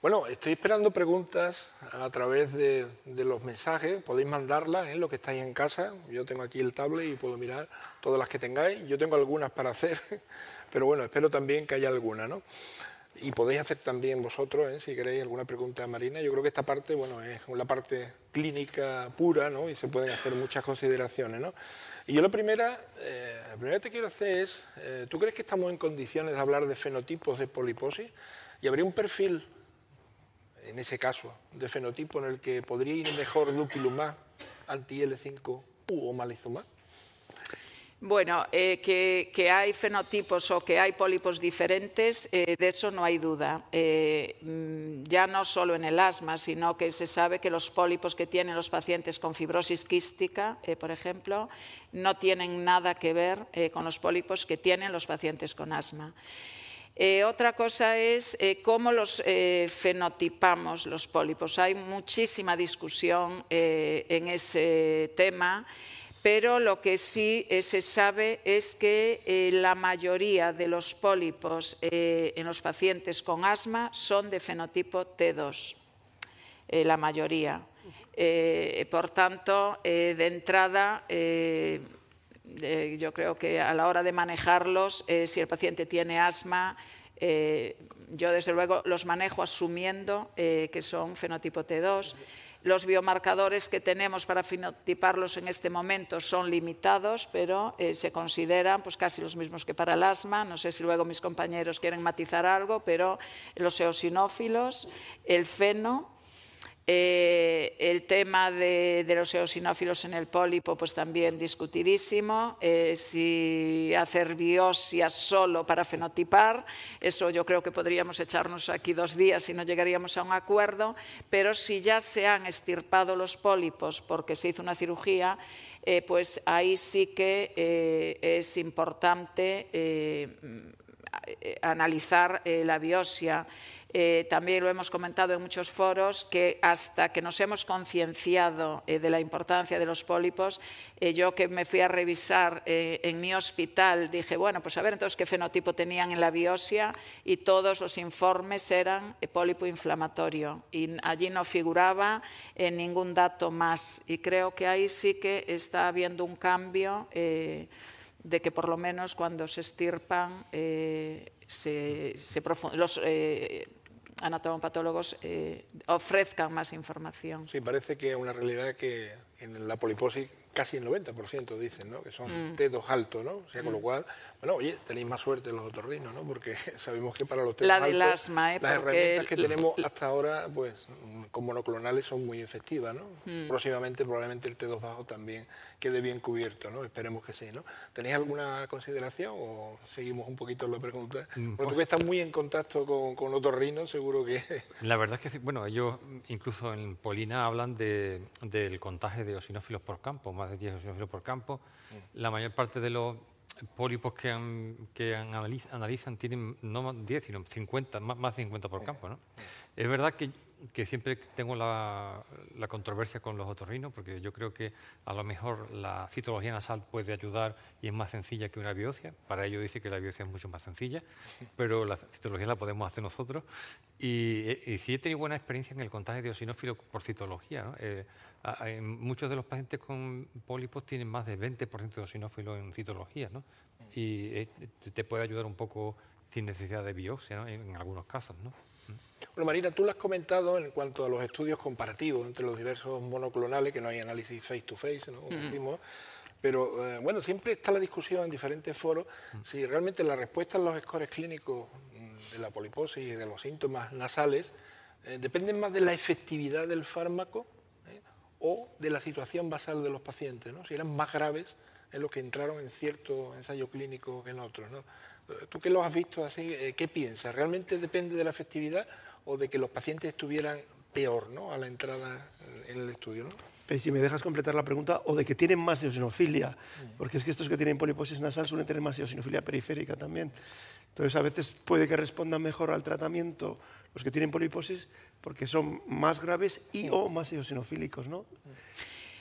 Bueno, estoy esperando preguntas a través de, los mensajes. Podéis mandarlas en ¿eh? lo que estáis en casa. Yo tengo aquí el tablet y puedo mirar todas las que tengáis. Yo tengo algunas para hacer, pero bueno, espero también que haya alguna, ¿no? Y podéis hacer también vosotros, ¿eh? si queréis alguna pregunta a Marina. Yo creo que esta parte, bueno, es la parte clínica pura, ¿no? Y se pueden hacer muchas consideraciones, ¿no? Y yo la primera, eh, la primera que te quiero hacer es, ¿tú crees que estamos en condiciones de hablar de fenotipos de poliposis? ¿Y habría un perfil en ese caso, de fenotipo en el que podría ir mejor dupilumab, anti-L5 o malizumab? Bueno, eh, que, hay fenotipos o que hay pólipos diferentes, eh, de eso no hay duda. Eh, mm, ya no solo en el asma, sino que se sabe que los pólipos que tienen los pacientes con fibrosis quística, por ejemplo, no tienen nada que ver con los pólipos que tienen los pacientes con asma. Eh, otra cosa es eh, cómo los eh, fenotipamos los pólipos. Hay muchísima discusión en ese tema, pero lo que sí se sabe es que la mayoría de los pólipos en los pacientes con asma son de fenotipo T2, la mayoría. por tanto, de entrada, yo creo que a la hora de manejarlos, eh, si el paciente tiene asma, eh, yo desde luego los manejo asumiendo eh, que son fenotipo T2. Los biomarcadores que tenemos para fenotiparlos en este momento son limitados, pero se consideran pues, casi los mismos que para el asma. No sé si luego mis compañeros quieren matizar algo, pero los eosinófilos, el feno, eh, el tema de, los eosinófilos en el pólipo, pues también discutidísimo. Eh, si hacer biopsias solo para fenotipar, eso yo creo que podríamos echarnos aquí dos días y no llegaríamos a un acuerdo. Pero si ya se han estirpado los pólipos porque se hizo una cirugía, eh, pues ahí sí que es importante analizar la biopsia. Eh, también lo hemos comentado en muchos foros, que hasta que nos hemos concienciado eh, de la importancia de los pólipos, eh, yo que me fui a revisar en mi hospital, dije, bueno, pues a ver entonces qué fenotipo tenían en la biopsia y todos los informes eran pólipo inflamatorio y allí no figuraba ningún dato más. Y creo que ahí sí que está habiendo un cambio de que por lo menos cuando se estirpan se, los anatomopatólogos eh, ofrezcan más información. Sí, parece que es una realidad que en la poliposis casi el 90% dicen, ¿no? Que son mm. dedos altos, ¿no? O sea, con lo mm. cual, bueno, oye, tenéis más suerte los otorrinos, ¿no? Porque sabemos que para los dedos la del asma, ¿eh? las herramientas que tenemos hasta ahora, pues, con monoclonales son muy efectivas, ¿no? Mm. Próximamente probablemente el T2 bajo también quede bien cubierto, ¿no? Esperemos que sí, ¿no? ¿Tenéis alguna consideración o seguimos un poquito la pregunta? Porque tú que pues estás muy en contacto con, con otorrinos, seguro que... La verdad es que, bueno, ellos incluso en Polina hablan de, del contagio de osinófilos por campo, más de 10 osinófilos por campo. Mm. La mayor parte de los pólipos que, que analizan tienen no 10, sino 50, más, más de 50 por campo. ¿no? Mm. Es verdad que que siempre tengo la, controversia con los otorrinos, porque yo creo que a lo mejor la citología nasal puede ayudar y es más sencilla que una biopsia. Para ello dice que la biopsia es mucho más sencilla, pero la citología la podemos hacer nosotros. Y, y sí he tenido buena experiencia en el contagio de eosinófilos por citología. Eh, muchos de los pacientes con pólipos tienen más de 20% de eosinófilos en citología, ¿no? y eh, te puede ayudar un poco sin necesidad de biopsia en algunos casos. ¿no? Bueno, Marina, tú lo has comentado en cuanto a los estudios comparativos entre los diversos monoclonales, que no hay análisis face-to-face, ¿no? pero eh, bueno, siempre está la discusión en diferentes foros si realmente la respuesta en los scores clínicos mm, de la poliposis y de los síntomas nasales eh, dependen más de la efectividad del fármaco ¿eh? o de la situación basal de los pacientes, ¿no? si eran más graves en los que entraron en cierto ensayo clínico que en otros. ¿no? Tú que lo has visto así, eh, ¿qué piensas? ¿Realmente depende de la efectividad o de que los pacientes estuvieran peor ¿no? a la entrada en el estudio? ¿no? si me dejas completar la pregunta, o de que tienen más eosinofilia, mm. porque es que estos que tienen poliposis nasal suelen tener más eosinofilia periférica también. Entonces, a veces puede que respondan mejor al tratamiento los que tienen poliposis porque son más graves y o más eosinofílicos, ¿no?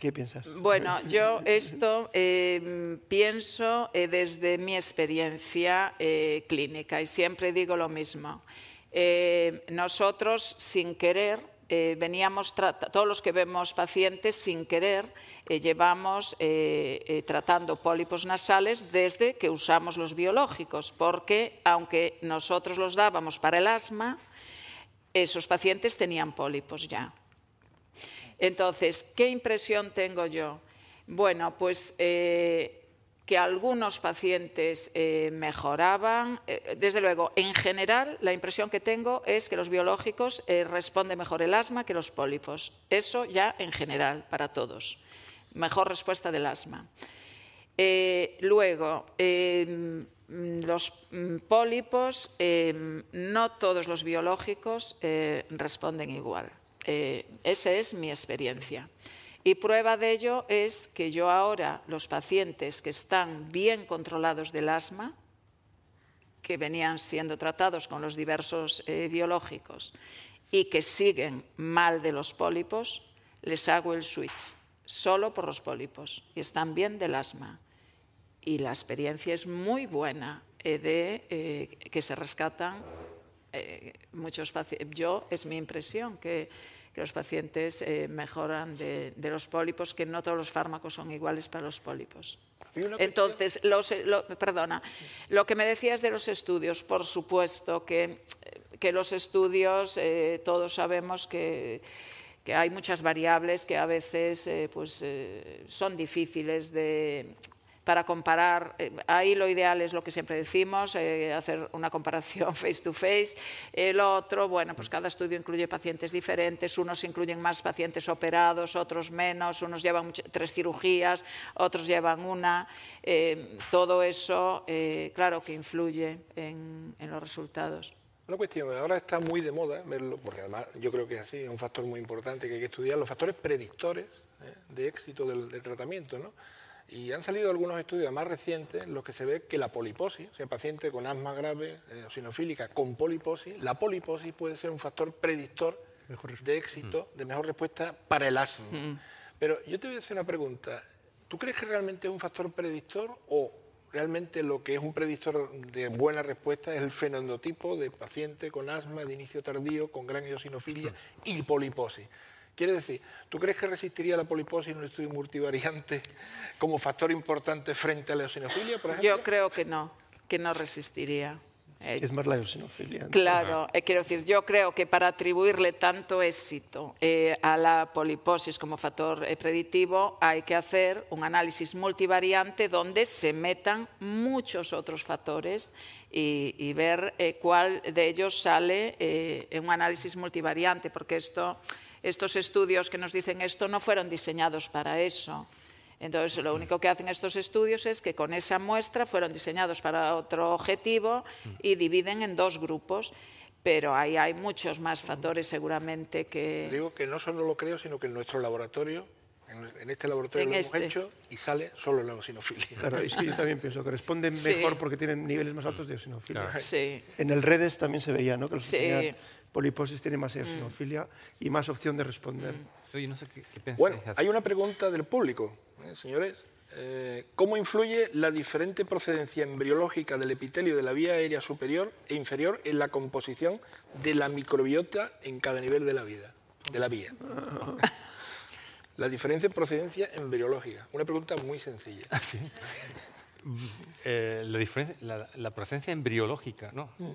¿Qué piensas? Bueno, yo esto em, pienso eh, desde mi experiencia eh, clínica y siempre digo lo mismo. Eh, nosotros, sin querer, eh, veníamos, todos los que vemos pacientes, sin querer, llevamos tratando pólipos nasales desde que usamos los biológicos, porque aunque nosotros los dábamos para el asma, esos pacientes tenían pólipos ya. Entonces, ¿qué impresión tengo yo? Bueno, pues que algunos pacientes eh, mejoraban. Eh, desde luego, en general, la impresión que tengo es que los biológicos eh, responden mejor el asma que los pólipos. Eso ya en general, para todos. Mejor respuesta del asma. luego, los mm, pólipos, no todos los biológicos responden igual. Esa es mi experiencia. Y prueba de ello es que yo ahora, los pacientes que están bien controlados del asma, que venían siendo tratados con los diversos eh, biológicos y que siguen mal de los pólipos, les hago el switch solo por los pólipos y están bien del asma. Y la experiencia es muy buena eh, de eh, que se rescatan muchos pacientes. Yo, es mi impresión, que que los pacientes eh, mejoran de, los pólipos, que no todos los fármacos son iguales para los pólipos. Entonces, eh, lo, perdona, lo que me decías de los estudios, por supuesto que, que los estudios, eh, todos sabemos que, que, hay muchas variables que a veces pues, son difíciles de para comparar, eh, ahí lo ideal es lo que siempre decimos, eh, hacer una comparación face to face. El otro, bueno, pues cada estudio incluye pacientes diferentes, unos incluyen más pacientes operados, otros menos, unos llevan tres cirugías, otros llevan una. Eh, todo eso, claro que influye en, los resultados. Una cuestión, ahora está muy de moda porque además yo creo que es así, es un factor muy importante que hay que estudiar, los factores predictores de éxito del, del tratamiento, ¿no? Y han salido algunos estudios más recientes en los que se ve que la poliposis, o sea, paciente con asma grave, eh, sinofílica con poliposis, la poliposis puede ser un factor predictor de éxito, mm. de mejor respuesta para el asma. Mm. Pero yo te voy a hacer una pregunta. ¿Tú crees que realmente es un factor predictor o realmente lo que es un predictor de buena respuesta es el fenotipo de paciente con asma de inicio tardío, con gran eosinofilia y poliposis? Quiere decir, ¿tú crees que resistiría la poliposis en un estudio multivariante como factor importante frente a la eosinofilia, por ejemplo? Yo creo que no, que no resistiría. Eh, es más la eosinofilia. Claro, eh, quiero decir, yo creo que para atribuirle tanto éxito eh, a la poliposis como factor predictivo hay que hacer un análisis multivariante donde se metan muchos otros factores y, y ver cuál de ellos sale en un análisis multivariante, porque esto estos estudios que nos dicen esto no fueron diseñados para eso. Entonces, lo único que hacen estos estudios es que con esa muestra fueron diseñados para otro objetivo y dividen en dos grupos. Pero ahí hay muchos más factores seguramente que... Digo que no solo lo creo, sino que en nuestro laboratorio en este laboratorio lo hemos este. hecho y sale solo la eosinofilia. Claro, es que yo también pienso que responden mejor porque tienen niveles más altos de eosinofilia. Sí. En el redes también se veía, ¿no? Que los sí poliposis tiene más eosinofilia y más opción de responder. bueno, hay una pregunta del público, ¿eh, señores. Eh, ¿Cómo influye la diferente procedencia embriológica del epitelio de la vía aérea superior e inferior en la composición de la microbiota en cada nivel de la vida, de la vía? la diferencia en procedencia embriológica. Una pregunta muy sencilla. ¿Ah, eh, la, diferencia, la, procedencia embriológica, ¿no? Mm.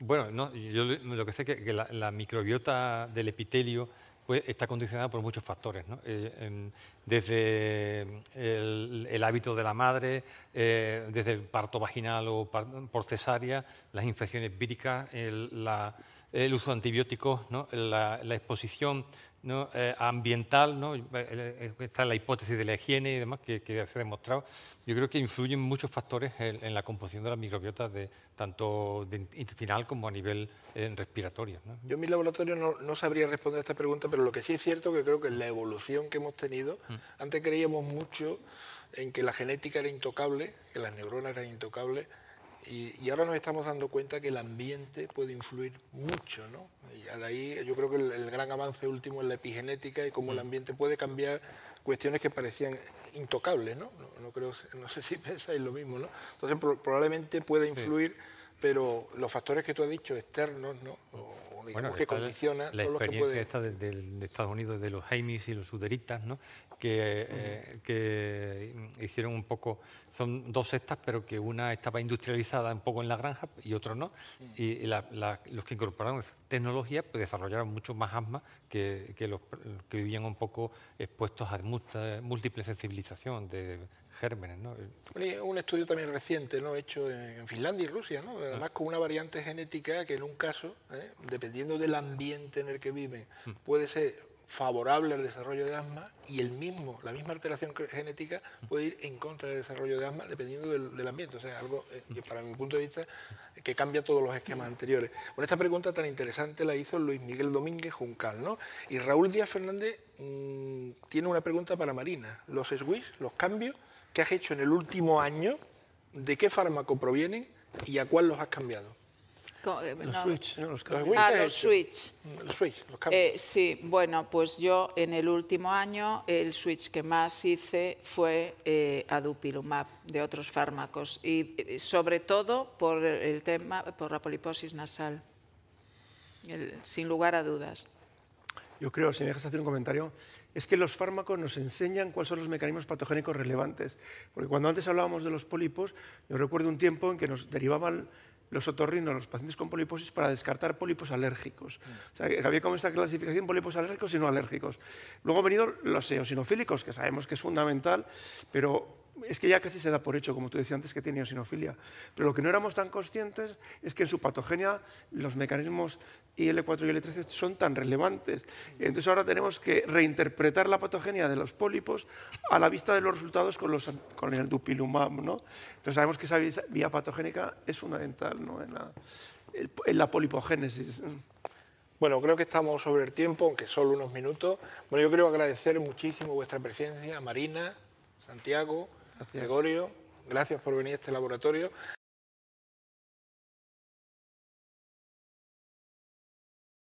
Bueno, no, yo lo que sé es que, la, microbiota del epitelio pues, está condicionada por muchos factores, ¿no? Eh, desde el, hábito de la madre, eh, desde el parto vaginal o por cesárea, las infecciones víricas, el, uso de antibióticos, ¿no? la, exposición ¿no? Eh, ambiental, ¿no? está la hipótesis de la higiene y demás que, que, se ha demostrado. Yo creo que influyen muchos factores en, la composición de las microbiotas, de, tanto intestinal como a nivel eh, respiratorio. Yo en mi laboratorio no, sabría responder a esta pregunta, pero lo que sí es cierto que creo que la evolución que hemos tenido, mm. antes creíamos mucho en que la genética era intocable, que las neuronas eran intocables, y, ahora nos estamos dando cuenta que el ambiente puede influir mucho, ¿no? Y de ahí yo creo que el, gran avance último es la epigenética y cómo el mm. ambiente puede cambiar cuestiones que parecían intocables, ¿no? No, creo, no sé si pensáis lo mismo, ¿no? Entonces probablemente puede influir pero los factores que tú has dicho, externos, ¿no? O, digamos, que está la- que experiencia pueden... esta de, de- de Estados Unidos de los Heimis y los Suderitas, ¿no? que, eh, que hicieron un poco, son dos sectas, pero que una estaba industrializada un poco en la granja y otra no. Y la- la- los que incorporaron tecnología pues, desarrollaron mucho más asma que, que los que vivían un poco expuestos a múltiple sensibilización de gérmenes. ¿no? Bueno, Un estudio también reciente, ¿no? hecho en Finlandia y Rusia, ¿no? además con una variante genética que en un caso, ¿eh? Dependiendo del ambiente en el que viven, puede ser favorable al desarrollo de asma y el mismo, la misma alteración genética puede ir en contra del desarrollo de asma dependiendo del, del ambiente. O sea, algo eh, que para mi punto de vista eh, que cambia todos los esquemas anteriores. Bueno, esta pregunta tan interesante la hizo Luis Miguel Domínguez Juncal, ¿no? Y Raúl Díaz Fernández mm, tiene una pregunta para Marina. Los switch, los cambios que has hecho en el último año, ¿de qué fármaco provienen y a cuál los has cambiado? Eh, Los no. switch, ¿no? los Ah, has los switch. Los switch, los. Eh, sí, bueno, pues yo en el último año el switch que más hice fue eh, adupilumab de otros fármacos y eh, sobre todo por el tema, por la poliposis nasal, El- sin lugar a dudas. Yo creo, si me dejas hacer un comentario, es que los fármacos nos enseñan cuáles son los mecanismos patogénicos relevantes. Porque cuando antes hablábamos de los pólipos, yo recuerdo un tiempo en que nos derivaban los otorrinos, los pacientes con poliposis, para descartar pólipos alérgicos. O sea, que había como esta clasificación pólipos alérgicos y no alérgicos. Luego han venido los eosinofílicos, que sabemos que es fundamental, pero es que ya casi se da por hecho, como tú decías antes, que tiene eosinofilia. Pero lo que no éramos tan conscientes es que en su patogenia los mecanismos IL4 y IL13 son tan relevantes. Entonces ahora tenemos que reinterpretar la patogenia de los pólipos a la vista de los resultados con, los, con el dupilumab. ¿no? Entonces sabemos que esa vía- patogénica es fundamental ¿no? en la polipogénesis. Bueno, creo que estamos sobre el tiempo, aunque solo unos minutos. Bueno, yo quiero agradecer muchísimo vuestra presencia, Marina, Santiago, Gregorio. Gracias por venir a este laboratorio.